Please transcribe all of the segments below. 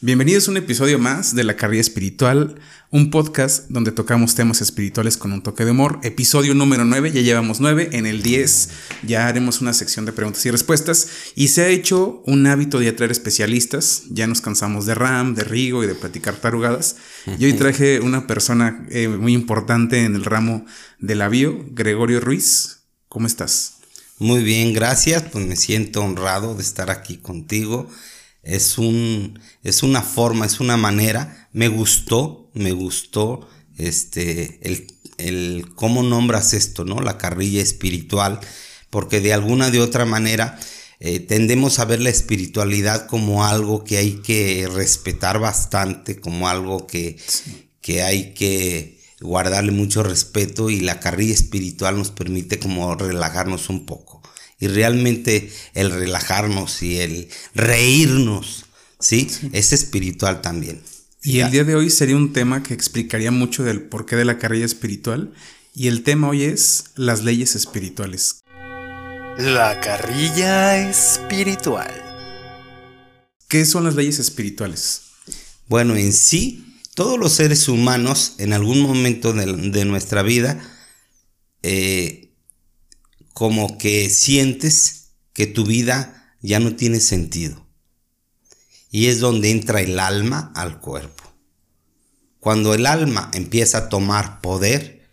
Bienvenidos a un episodio más de La Carrilla Espiritual, un podcast donde tocamos temas espirituales con un toque de humor. Episodio número 9, ya llevamos 9, en el 10 ya haremos una sección de preguntas y respuestas y se ha hecho un hábito de atraer especialistas, ya nos cansamos de Ram, de Rigo y de platicar tarugadas. Y hoy traje una persona eh, muy importante en el ramo de la bio, Gregorio Ruiz. ¿Cómo estás? Muy bien, gracias, pues me siento honrado de estar aquí contigo es un, es una forma, es una manera. Me gustó, me gustó, este, el, el cómo nombras esto, ¿no? La carrilla espiritual, porque de alguna de otra manera eh, tendemos a ver la espiritualidad como algo que hay que respetar bastante, como algo que, que hay que guardarle mucho respeto y la carrilla espiritual nos permite como relajarnos un poco y realmente el relajarnos y el reírnos, ¿sí? Es espiritual también. Y el día de hoy sería un tema que explicaría mucho del porqué de la carrilla espiritual. Y el tema hoy es las leyes espirituales. La carrilla espiritual. ¿Qué son las leyes espirituales? Bueno, en sí, todos los seres humanos en algún momento de, nuestra vida eh, como que sientes que tu vida ya no tiene sentido. Y es donde entra el alma al cuerpo. Cuando el alma empieza a tomar poder,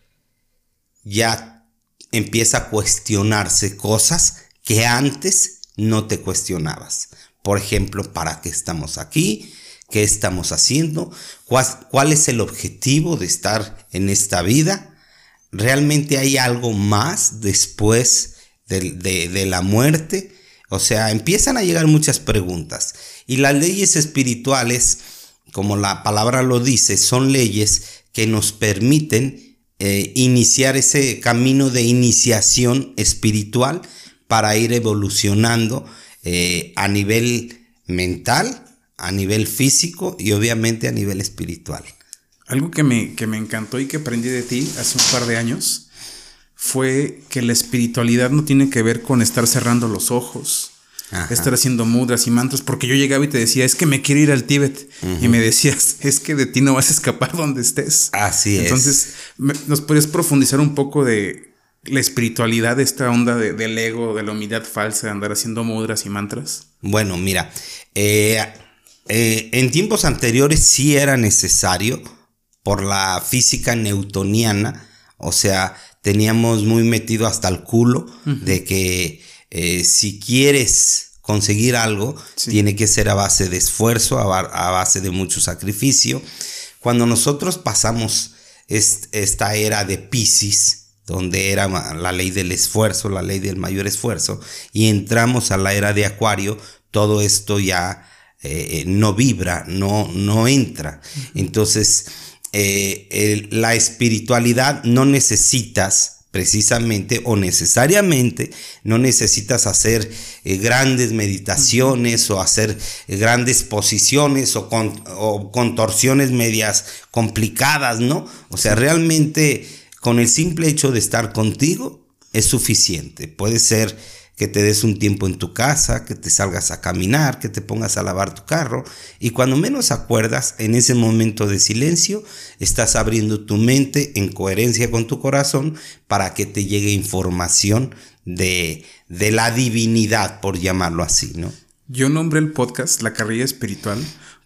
ya empieza a cuestionarse cosas que antes no te cuestionabas. Por ejemplo, ¿para qué estamos aquí? ¿Qué estamos haciendo? ¿Cuál, es el objetivo de estar en esta vida? ¿Realmente hay algo más después de, la muerte? O sea, empiezan a llegar muchas preguntas. Y las leyes espirituales, como la palabra lo dice, son leyes que nos permiten eh, iniciar ese camino de iniciación espiritual para ir evolucionando eh, a nivel mental, a nivel físico y obviamente a nivel espiritual. Algo que me, que me encantó y que aprendí de ti hace un par de años fue que la espiritualidad no tiene que ver con estar cerrando los ojos, estar haciendo mudras y mantras, porque yo llegaba y te decía, es que me quiero ir al Tíbet, y me decías, es que de ti no vas a escapar donde estés. Así es. Entonces, ¿nos puedes profundizar un poco de la espiritualidad, de esta onda del ego, de la humildad falsa, de andar haciendo mudras y mantras? Bueno, mira, eh, eh, en tiempos anteriores sí era necesario por la física newtoniana, o sea, teníamos muy metido hasta el culo de que eh, si quieres conseguir algo, tiene que ser a base de esfuerzo, a, base de mucho sacrificio. Cuando nosotros pasamos esta era de Pisces, donde era la ley del esfuerzo, la ley del mayor esfuerzo, y entramos a la era de Acuario, todo esto ya eh, no vibra, no, no entra. Entonces, eh, la espiritualidad no necesitas precisamente o necesariamente no necesitas hacer eh, grandes meditaciones o hacer eh, grandes posiciones o, o, contorsiones medias complicadas, ¿no? O sea, realmente con el simple hecho de estar contigo es suficiente. Puede ser que te des un tiempo en tu casa, que te salgas a caminar, que te pongas a lavar tu carro y cuando menos acuerdas, en ese momento de silencio, estás abriendo tu mente en coherencia con tu corazón para que te llegue información de, de la divinidad, por llamarlo así, ¿no? Yo nombré el podcast La Carrilla Espiritual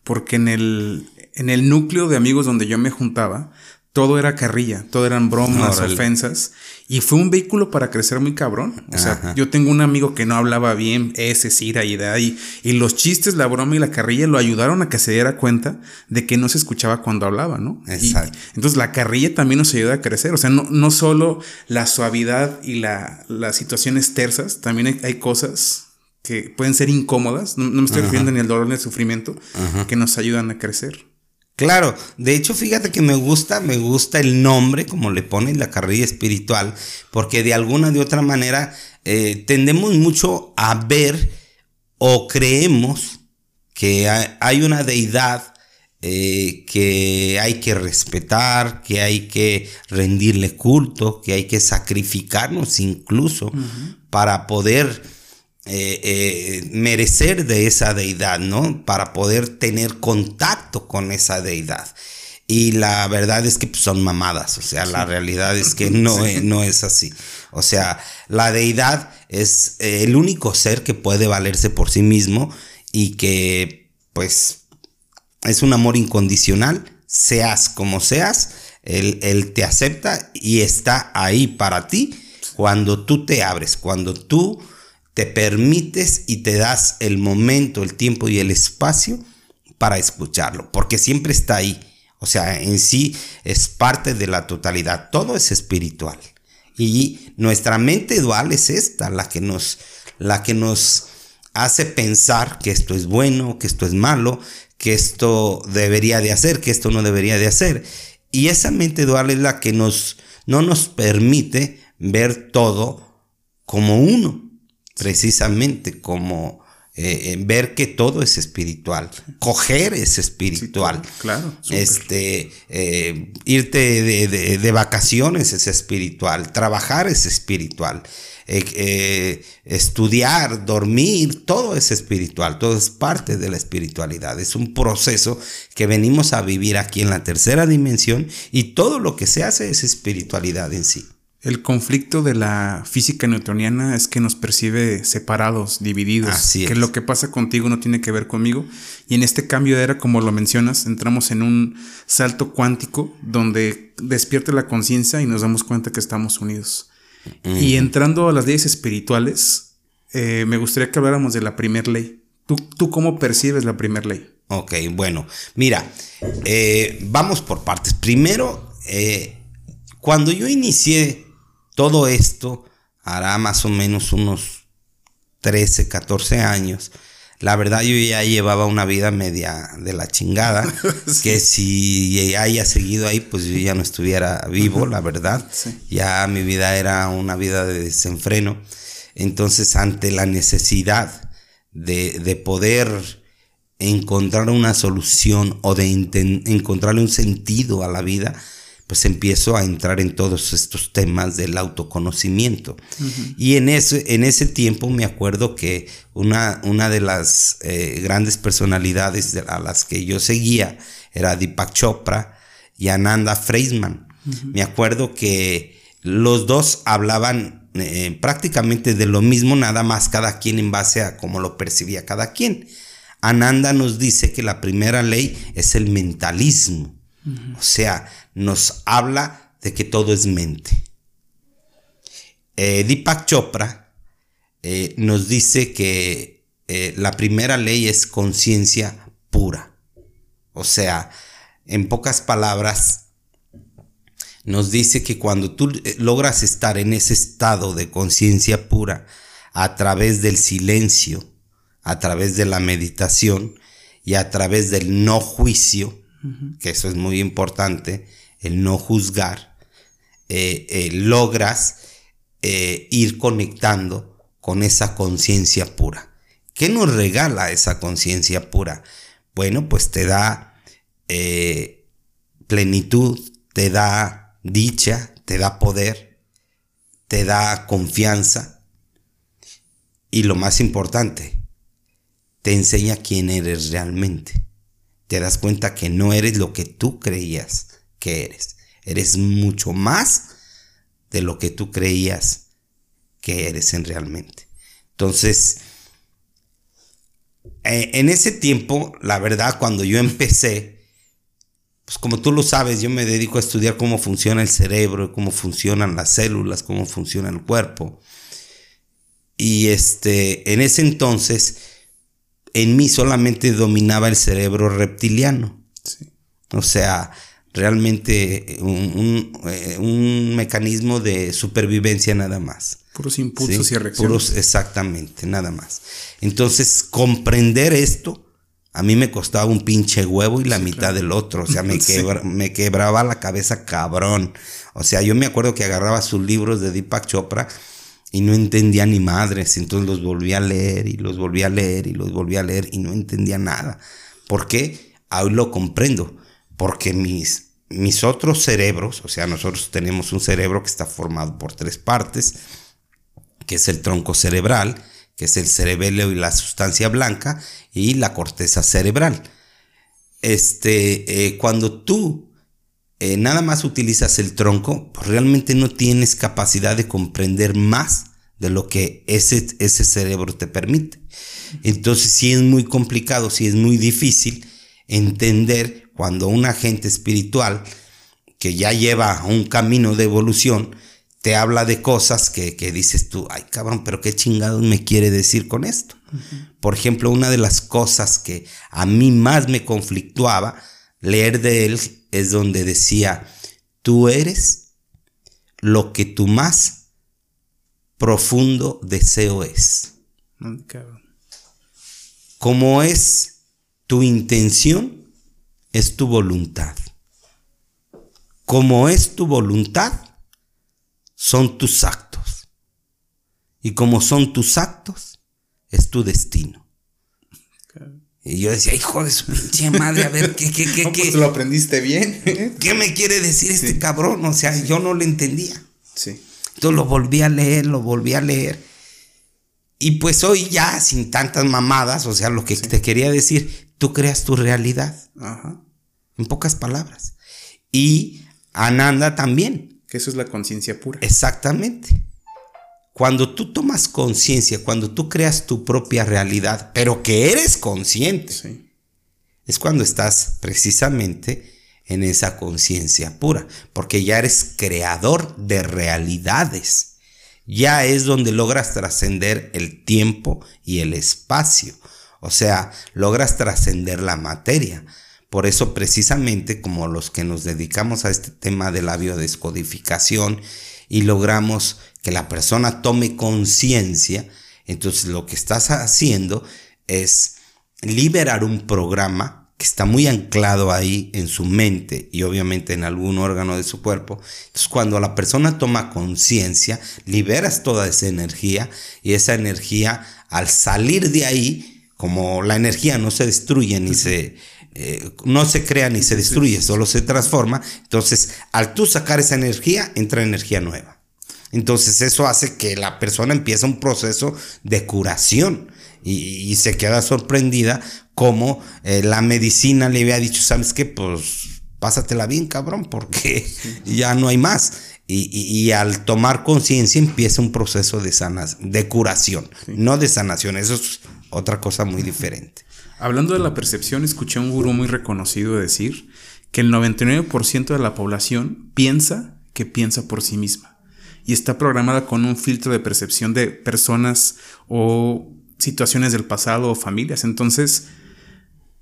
porque en el, en el núcleo de amigos donde yo me juntaba, todo era carrilla, todo eran bromas, ofensas. Y fue un vehículo para crecer muy cabrón. O sea, yo tengo un amigo que no hablaba bien ese, Cira y de y, y los chistes, la broma y la carrilla lo ayudaron a que se diera cuenta de que no se escuchaba cuando hablaba, ¿no? Exacto. entonces la carrilla también nos ayuda a crecer. O sea, no, no solo la suavidad y la, las situaciones tersas, también hay, cosas que pueden ser incómodas. No, me estoy refiriendo ni al dolor ni al sufrimiento, que nos ayudan a crecer. Claro, de hecho fíjate que me gusta, me gusta el nombre, como le ponen la carrilla espiritual, porque de alguna de otra manera eh, tendemos mucho a ver o creemos que hay una deidad eh, que hay que respetar, que hay que rendirle culto, que hay que sacrificarnos incluso para poder eh, eh, merecer de esa deidad, ¿no? Para poder tener contacto con esa deidad. Y la verdad es que pues, son mamadas, o sea, la realidad es que no, es, no es así. O sea, la deidad es eh, el único ser que puede valerse por sí mismo y que pues es un amor incondicional, seas como seas, él, él te acepta y está ahí para ti cuando tú te abres, cuando tú te permites y te das el momento, el tiempo y el espacio para escucharlo, porque siempre está ahí. O sea, en sí es parte de la totalidad, todo es espiritual. Y nuestra mente dual es esta, la que nos, la que nos hace pensar que esto es bueno, que esto es malo, que esto debería de hacer, que esto no debería de hacer. Y esa mente dual es la que nos, no nos permite ver todo como uno precisamente como eh, ver que todo es espiritual, coger es espiritual. claro. Este, eh, irte de, vacaciones es espiritual, trabajar es espiritual, eh, estudiar, dormir, todo es espiritual, todo es parte de la espiritualidad. Es un proceso que venimos a vivir aquí en la tercera dimensión y todo lo que se hace es espiritualidad en sí. El conflicto de la física newtoniana es que nos percibe separados, divididos. Así es. Que lo que pasa contigo no tiene que ver conmigo. Y en este cambio de era, como lo mencionas, entramos en un salto cuántico donde despierta la conciencia y nos damos cuenta que estamos unidos. Y entrando a las leyes espirituales, eh, me gustaría que habláramos de la primera ley. ¿Tú, ¿Tú cómo percibes la primera ley? Ok, bueno, mira, eh, vamos por partes. Primero, eh, cuando yo inicié todo esto hará más o menos unos 13, 14 años. La verdad yo ya llevaba una vida media de la chingada, que si haya seguido ahí, pues yo ya no estuviera vivo, la verdad. Ya mi vida era una vida de desenfreno. Entonces, ante la necesidad de, de poder encontrar una solución o de encontrarle un sentido a la vida, pues empiezo a entrar en todos estos temas del autoconocimiento. Y en ese, en ese tiempo me acuerdo que una, una de las eh, grandes personalidades a las que yo seguía era Deepak Chopra y Ananda Freisman. Me acuerdo que los dos hablaban eh, prácticamente de lo mismo, nada más cada quien en base a cómo lo percibía cada quien. Ananda nos dice que la primera ley es el mentalismo. O sea, nos habla de que todo es mente. Eh, Deepak Chopra eh, nos dice que eh, la primera ley es conciencia pura. O sea, en pocas palabras, nos dice que cuando tú logras estar en ese estado de conciencia pura a través del silencio, a través de la meditación y a través del no juicio, que eso es muy importante, el no juzgar, eh, eh, logras eh, ir conectando con esa conciencia pura. ¿Qué nos regala esa conciencia pura? Bueno, pues te da plenitud, te da dicha, te da poder, te da confianza y lo más importante, te enseña quién eres realmente te das cuenta que no eres lo que tú creías que eres. Eres mucho más de lo que tú creías que eres en realmente. Entonces, eh, en ese tiempo, la verdad, cuando yo empecé, pues como tú lo sabes, yo me dedico a estudiar cómo funciona el cerebro, cómo funcionan las células, cómo funciona el cuerpo. Y este, en ese entonces, en mí solamente dominaba el cerebro reptiliano. O sea, realmente un, eh, mecanismo de supervivencia nada más. Puros impulsos y reacciones. Puros, exactamente, nada más. Entonces, comprender esto, a mí me costaba un pinche huevo y la mitad del otro. O sea, me, me quebraba la cabeza cabrón. O sea, yo me acuerdo que agarraba sus libros de Deepak Chopra y no entendía ni madres, entonces los volví a leer y los volví a leer y los volví a leer y no entendía nada. ¿Por qué? Hoy lo comprendo, porque mis, mis otros cerebros, o sea, nosotros tenemos un cerebro que está formado por tres partes, que es el tronco cerebral, que es el cerebelo y la sustancia blanca, y la corteza cerebral. Este, eh, cuando tú eh, nada más utilizas el tronco, pues realmente no tienes capacidad de comprender más de lo que ese, ese cerebro te permite. Entonces sí es muy complicado, sí es muy difícil entender cuando un agente espiritual que ya lleva un camino de evolución, te habla de cosas que, dices tú, ay cabrón, pero qué chingados me quiere decir con esto. Por ejemplo, una de las cosas que a mí más me conflictuaba leer de él es donde decía, tú eres lo que tu más profundo deseo es. Como es tu intención, es tu voluntad. Como es tu voluntad, son tus actos. Y como son tus actos, es tu destino. Y yo decía, hijo de su pinche madre, a ver, ¿qué, qué, qué, no, pues lo aprendiste bien. ¿Qué me quiere decir este cabrón? O sea, yo no lo entendía. Sí. Entonces lo volví a leer, lo volví a leer. Y pues hoy ya, sin tantas mamadas, o sea, lo que te quería decir, tú creas tu realidad. Ajá. En pocas palabras. Y Ananda también. Que eso es la conciencia pura. Exactamente. Cuando tú tomas conciencia, cuando tú creas tu propia realidad, pero que eres consciente, es cuando estás precisamente en esa conciencia pura, porque ya eres creador de realidades. Ya es donde logras trascender el tiempo y el espacio. O sea, logras trascender la materia. Por eso precisamente como los que nos dedicamos a este tema de la biodescodificación y logramos que la persona tome conciencia, entonces lo que estás haciendo es liberar un programa que está muy anclado ahí en su mente y obviamente en algún órgano de su cuerpo. Entonces cuando la persona toma conciencia, liberas toda esa energía y esa energía al salir de ahí, como la energía no se destruye ni se eh, no se crea ni se destruye, solo se transforma. Entonces, al tú sacar esa energía, entra energía nueva. Entonces, eso hace que la persona empiece un proceso de curación y, se queda sorprendida como eh, la medicina le había dicho, ¿sabes qué? Pues pásatela bien, cabrón, porque ya no hay más. Y, al tomar conciencia empieza un proceso de, sanas, de curación, no de sanación. Eso es otra cosa muy diferente. Hablando de la percepción, escuché a un gurú muy reconocido decir que el 99% de la población piensa que piensa por sí misma y está programada con un filtro de percepción de personas o situaciones del pasado o familias. Entonces,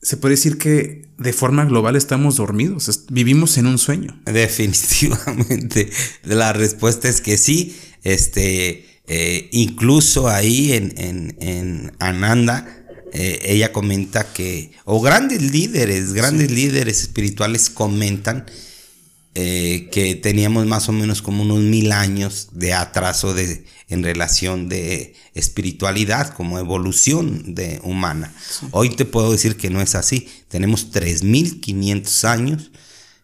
se puede decir que de forma global estamos dormidos, vivimos en un sueño. Definitivamente, la respuesta es que sí. Este, eh, incluso ahí en, en, en Ananda, eh, ella comenta que, o grandes líderes, grandes líderes espirituales comentan eh, que teníamos más o menos como unos mil años de atraso de, en relación de espiritualidad, como evolución de humana. Hoy te puedo decir que no es así. Tenemos 3.500 años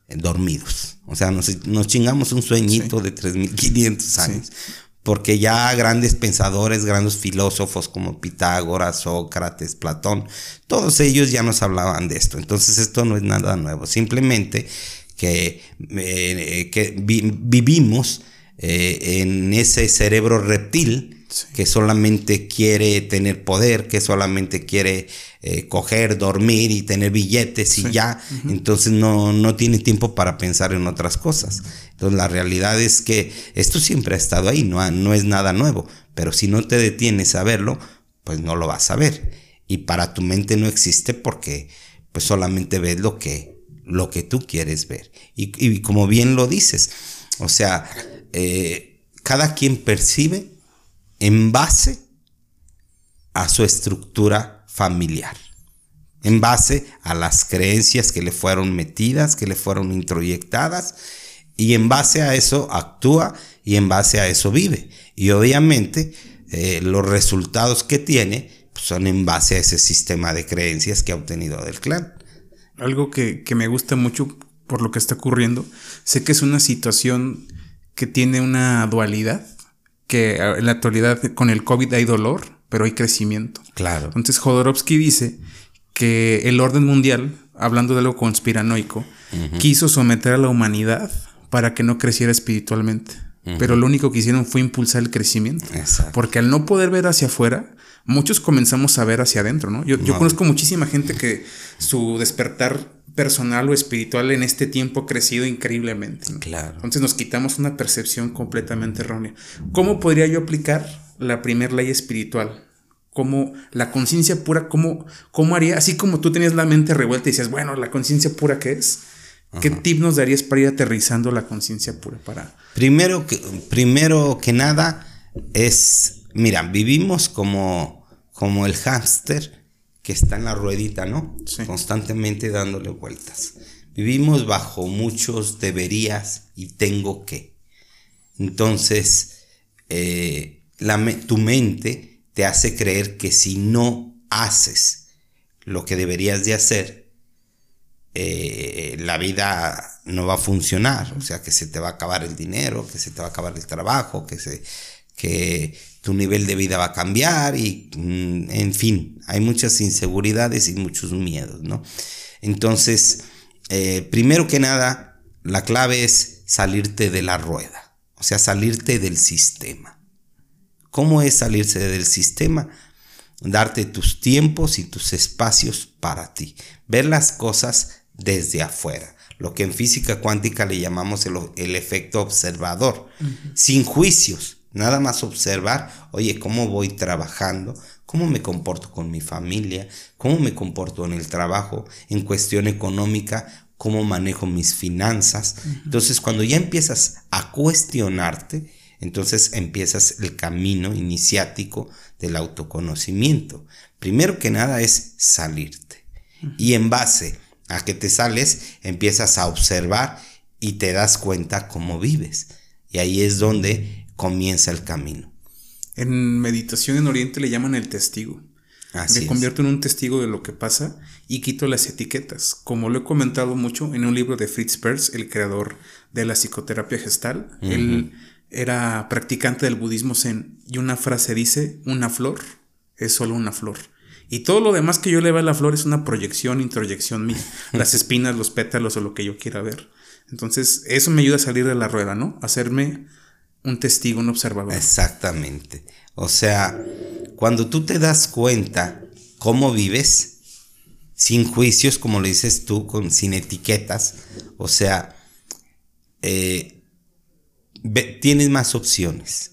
dormidos. O sea, nos, nos chingamos un sueñito de 3.500 años porque ya grandes pensadores, grandes filósofos como Pitágoras, Sócrates, Platón, todos ellos ya nos hablaban de esto. Entonces esto no es nada nuevo, simplemente que, eh, que vivimos eh, en ese cerebro reptil que solamente quiere tener poder, que solamente quiere eh, coger, dormir y tener billetes y ya, entonces no, no tiene tiempo para pensar en otras cosas. Entonces la realidad es que esto siempre ha estado ahí, no, no es nada nuevo, pero si no te detienes a verlo, pues no lo vas a ver. Y para tu mente no existe porque pues solamente ves lo que, lo que tú quieres ver. Y, como bien lo dices, o sea, eh, cada quien percibe en base a su estructura familiar, en base a las creencias que le fueron metidas, que le fueron introyectadas, y en base a eso actúa y en base a eso vive. Y obviamente eh, los resultados que tiene pues, son en base a ese sistema de creencias que ha obtenido del clan. Algo que, que me gusta mucho por lo que está ocurriendo, sé que es una situación que tiene una dualidad que en la actualidad con el COVID hay dolor pero hay crecimiento. Claro. Entonces Jodorowsky dice que el orden mundial, hablando de algo conspiranoico, quiso someter a la humanidad para que no creciera espiritualmente. Pero lo único que hicieron fue impulsar el crecimiento. Porque al no poder ver hacia afuera, muchos comenzamos a ver hacia adentro, ¿no? Yo, yo conozco muchísima gente que su despertar personal o espiritual en este tiempo ha crecido increíblemente. Claro. Entonces nos quitamos una percepción completamente errónea. ¿Cómo podría yo aplicar la primera ley espiritual? ¿Cómo la conciencia pura, cómo, cómo haría? Así como tú tenías la mente revuelta y decías, bueno, la conciencia pura, ¿qué es? ¿Qué tip nos darías para ir aterrizando la conciencia pura? Para... Primero, que, primero que nada es, mira, vivimos como, como el hámster que está en la ruedita, ¿no? Constantemente dándole vueltas. Vivimos bajo muchos deberías y tengo que. Entonces, eh, tu mente te hace creer que si no haces lo que deberías de hacer, eh, la vida no va a funcionar. O sea, que se te va a acabar el dinero, que se te va a acabar el trabajo, que, se, que tu nivel de vida va a cambiar y, mm, en fin, hay muchas inseguridades y muchos miedos, ¿no? Entonces, eh, primero que nada, la clave es salirte de la rueda, o sea, salirte del sistema. ¿Cómo es salirse del sistema? Darte tus tiempos y tus espacios para ti, ver las cosas desde afuera lo que en física cuántica le llamamos el, efecto observador, sin juicios, Nada más observar, oye, cómo voy trabajando, cómo me comporto con mi familia, cómo me comporto en el trabajo, en cuestión económica, cómo manejo mis finanzas. Entonces, cuando ya empiezas a cuestionarte, entonces empiezas el camino iniciático del autoconocimiento. Primero que nada es salirte. Y en base a que te sales, empiezas a observar y te das cuenta cómo vives. Y ahí es donde comienza el camino. En meditación en Oriente le llaman el testigo. me convierto en un testigo de lo que pasa y quito las etiquetas. Como lo he comentado mucho en un libro de Fritz Perls, el creador de la psicoterapia gestal, él era practicante del budismo zen y una frase dice, una flor es solo una flor. Y todo lo demás que yo le veo a la flor es una proyección, introyección mía. Las espinas, los pétalos o lo que yo quiera ver. Entonces, eso me ayuda a salir de la rueda, ¿no? Hacerme un testigo, un observador. Exactamente. O sea, cuando tú te das cuenta cómo vives, sin juicios, como lo dices tú, con, sin etiquetas, o sea, eh, tienes más opciones.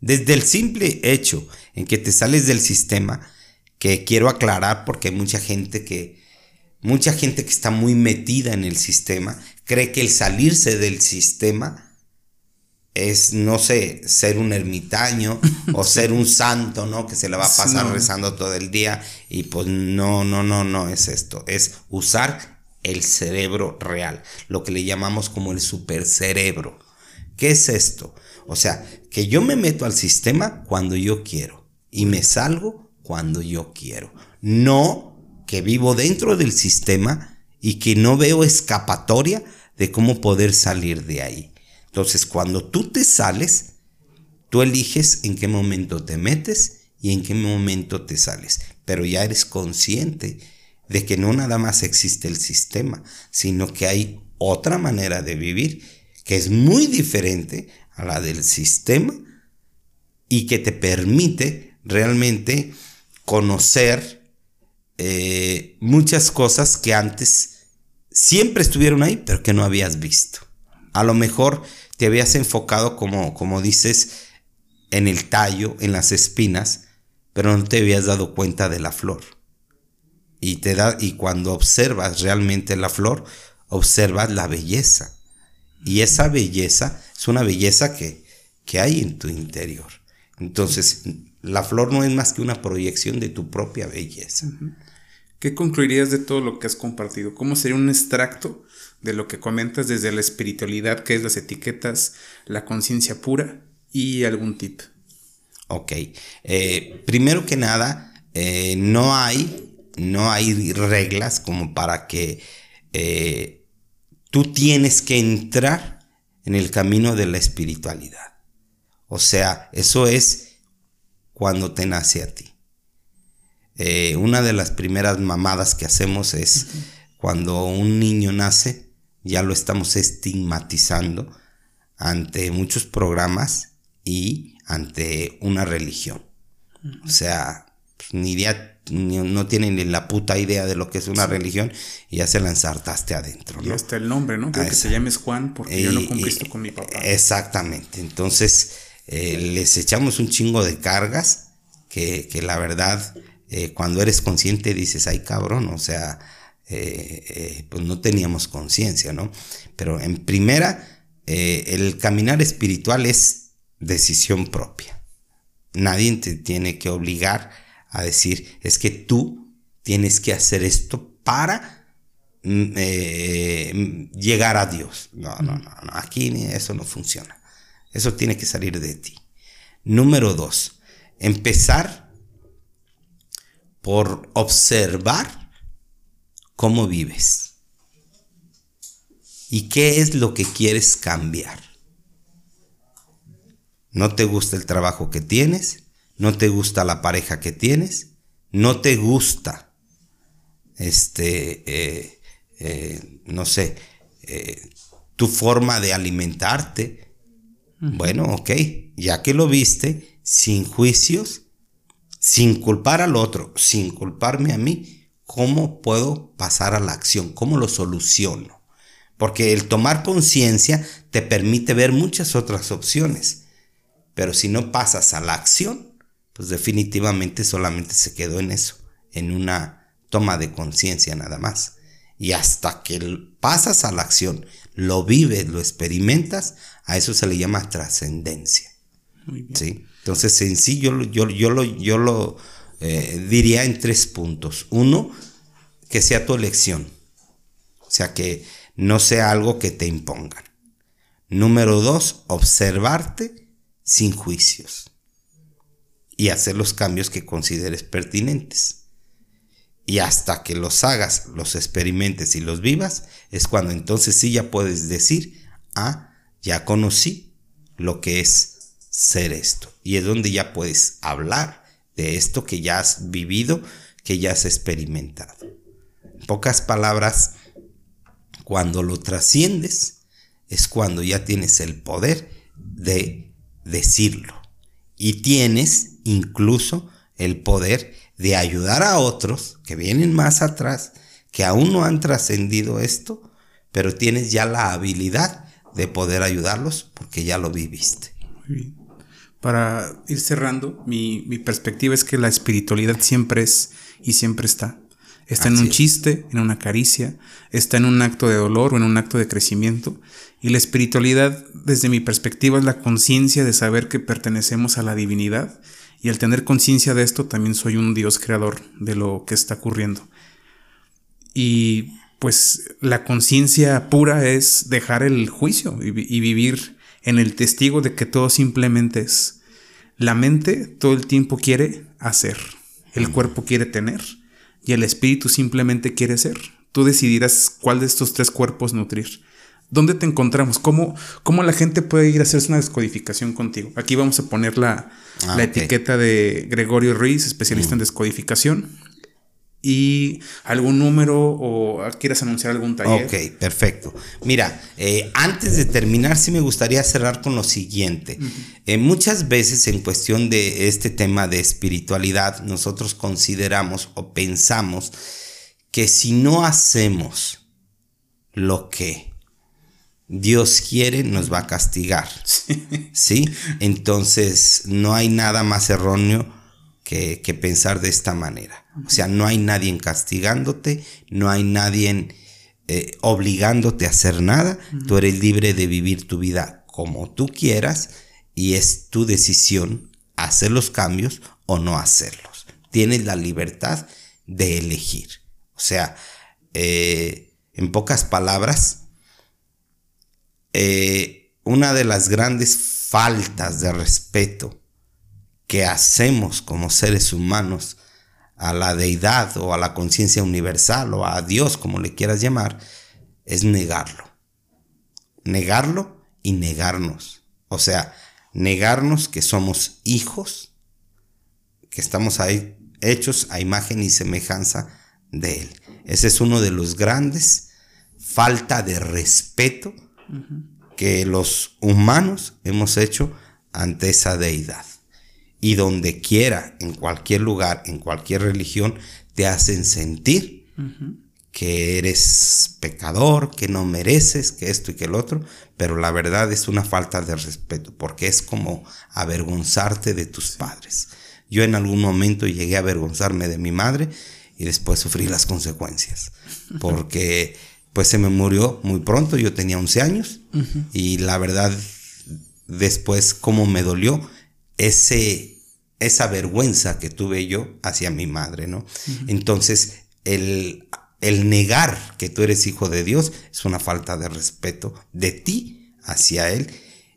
Desde el simple hecho en que te sales del sistema, que quiero aclarar porque hay mucha gente que, mucha gente que está muy metida en el sistema, cree que el salirse del sistema es, no sé, ser un ermitaño o ser un santo, ¿no? Que se le va a pasar rezando todo el día y pues no, no, no, no es esto, es usar el cerebro real, lo que le llamamos como el supercerebro. ¿Qué es esto? O sea, que yo me meto al sistema cuando yo quiero y me salgo cuando yo quiero. No que vivo dentro del sistema y que no veo escapatoria de cómo poder salir de ahí. Entonces, cuando tú te sales, tú eliges en qué momento te metes y en qué momento te sales. Pero ya eres consciente de que no nada más existe el sistema, sino que hay otra manera de vivir que es muy diferente a la del sistema y que te permite realmente conocer eh, muchas cosas que antes siempre estuvieron ahí, pero que no habías visto. A lo mejor te habías enfocado, como, como dices, en el tallo, en las espinas, pero no te habías dado cuenta de la flor. Y, te da, y cuando observas realmente la flor, observas la belleza. Y esa belleza es una belleza que, que hay en tu interior. Entonces, la flor no es más que una proyección de tu propia belleza. ¿Qué concluirías de todo lo que has compartido? ¿Cómo sería un extracto de lo que comentas desde la espiritualidad, que es las etiquetas, la conciencia pura y algún tip. Ok. Eh, primero que nada, eh, no hay, no hay reglas como para que eh, tú tienes que entrar en el camino de la espiritualidad. O sea, eso es cuando te nace a ti. Eh, una de las primeras mamadas que hacemos es cuando un niño nace, ya lo estamos estigmatizando ante muchos programas y ante una religión. O sea, pues, ni idea, no tienen ni la puta idea de lo que es una religión y ya se la ensartaste adentro. ¿no? Y hasta el nombre, ¿no? Creo que se llames Juan porque yo no cumpliste con mi papá. Exactamente. Entonces, eh, les echamos un chingo de cargas que, que la verdad, eh, cuando eres consciente dices, ay cabrón, o sea, eh, pues no teníamos conciencia, ¿no? Pero en primera, el caminar espiritual es decisión propia. Nadie te tiene que obligar a decir, es que tú tienes que hacer esto para mm, eh, llegar a Dios. No, no, no, no, aquí eso no funciona. Eso tiene que salir de ti. Número dos, empezar por observar cómo vives y qué es lo que quieres cambiar. ¿No te gusta el trabajo que tienes? no te gusta la pareja que tienes, no te gusta, este, eh, eh, no sé, eh, tu forma de alimentarte. Bueno, ok, ya que lo viste, sin juicios, sin culpar al otro, sin culparme a mí, ¿cómo puedo pasar a la acción? ¿Cómo lo soluciono? Porque el tomar conciencia te permite ver muchas otras opciones. Pero si no pasas a la acción, pues definitivamente solamente se quedó en eso, en una toma de conciencia nada más. Y hasta que pasas a la acción, lo vives, lo experimentas, a eso se le llama trascendencia. ¿sí? Entonces, en sí, yo, yo, lo, yo lo eh, diría en tres puntos. Uno, que sea tu elección. O sea, que no sea algo que te impongan. Número dos, observarte sin juicios y hacer los cambios que consideres pertinentes. Y hasta que los hagas, los experimentes y los vivas, es cuando entonces sí ya puedes decir, ah, ya conocí lo que es ser esto. Y es donde ya puedes hablar de esto que ya has vivido, que ya has experimentado. En pocas palabras, cuando lo trasciendes, es cuando ya tienes el poder de decirlo. Y tienes incluso el poder de ayudar a otros que vienen más atrás, que aún no han trascendido esto, pero tienes ya la habilidad de poder ayudarlos porque ya lo viviste. Muy bien. Para ir cerrando, mi, perspectiva es que la espiritualidad siempre es y siempre está. Está en un chiste, en una caricia, está en un acto de dolor o en un acto de crecimiento. Y la espiritualidad, desde mi perspectiva, es la conciencia de saber que pertenecemos a la divinidad y al tener conciencia de esto, también soy un Dios creador de lo que está ocurriendo. Y pues la conciencia pura es dejar el juicio y, vivir en el testigo de que todo simplemente es. La mente todo el tiempo quiere hacer, el cuerpo quiere tener y el espíritu simplemente quiere ser. Tú decidirás cuál de estos tres cuerpos nutrir. ¿Dónde te encontramos? ¿Cómo, ¿Cómo, la gente puede ir a hacerse una descodificación contigo? Aquí vamos a poner la, ah, etiqueta de Gregorio Ruiz, especialista en mm. descodificación. Y algún número o quieras anunciar algún taller. Ok, perfecto. Mira, eh, antes de terminar, sí me gustaría cerrar con lo siguiente. Eh, muchas veces en cuestión de este tema de espiritualidad, nosotros consideramos o pensamos que si no hacemos lo que Dios quiere, nos va a castigar. Sí. Entonces, no hay nada más erróneo que, pensar de esta manera. O sea, no hay nadie castigándote, no hay nadie eh, obligándote a hacer nada. Tú eres libre de vivir tu vida como tú quieras y es tu decisión hacer los cambios o no hacerlos. Tienes la libertad de elegir. O sea, eh, en pocas palabras, eh, una de las grandes faltas de respeto que hacemos como seres humanos a la deidad o a la conciencia universal o a Dios, como le quieras llamar, es negarlo. Negarlo y negarnos. O sea, negarnos que somos hijos que estamos ahí hechos a imagen y semejanza de Él. Ese es uno de los grandes falta de respeto que los humanos hemos hecho ante esa deidad. Y donde quiera, en cualquier lugar, en cualquier religión, te hacen sentir que eres pecador, que no mereces, que esto y que el otro, pero la verdad es una falta de respeto, porque es como avergonzarte de tus padres. Yo en algún momento llegué a avergonzarme de mi madre y después sufrí las consecuencias, porque pues se me murió muy pronto, yo tenía 11 años y la verdad después cómo me dolió ese esa vergüenza que tuve yo hacia mi madre, ¿no? Entonces, el el negar que tú eres hijo de Dios es una falta de respeto de ti hacia Él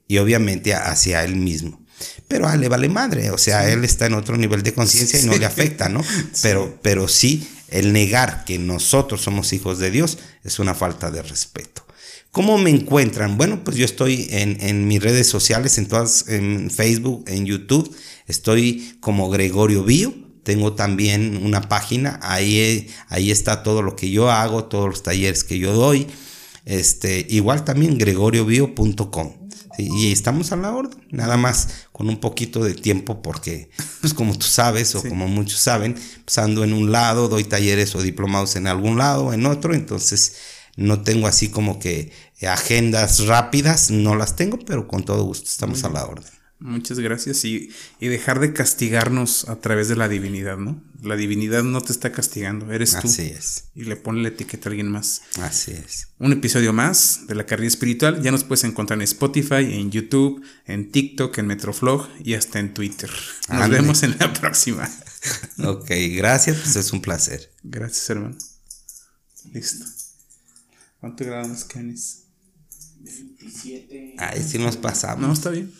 y obviamente hacia Él mismo. Pero a él le vale madre, o sea, él está en otro nivel de conciencia y no le afecta, ¿no? Pero, pero sí, el negar que nosotros somos hijos de Dios es una falta de respeto. ¿Cómo me encuentran? Bueno, pues yo estoy en, en mis redes sociales, en todas, en Facebook, en YouTube, estoy como Gregorio Bio tengo también una página, ahí, ahí está todo lo que yo hago, todos los talleres que yo doy. Este, igual también gregoriobio.com. y estamos a la orden, nada más con un poquito de tiempo porque, pues como tú sabes o como muchos saben, pues ando en un lado, doy talleres o diplomados en algún lado, en otro, entonces no tengo así como que agendas rápidas, no las tengo, pero con todo gusto estamos a la orden. Muchas gracias y, dejar de castigarnos a través de la divinidad, ¿no? La divinidad no te está castigando, eres tú. Así es. Y le pone la etiqueta a alguien más. Así es. Un episodio más de la carrera espiritual. Ya nos puedes encontrar en Spotify, en YouTube, en TikTok, en Metroflog y hasta en Twitter. Nos vemos en la próxima. ok, gracias, pues es un placer. Gracias, hermano. Listo. ¿Cuánto grabamos, Kenis? 27. Ahí sí nos pasamos. No, está bien.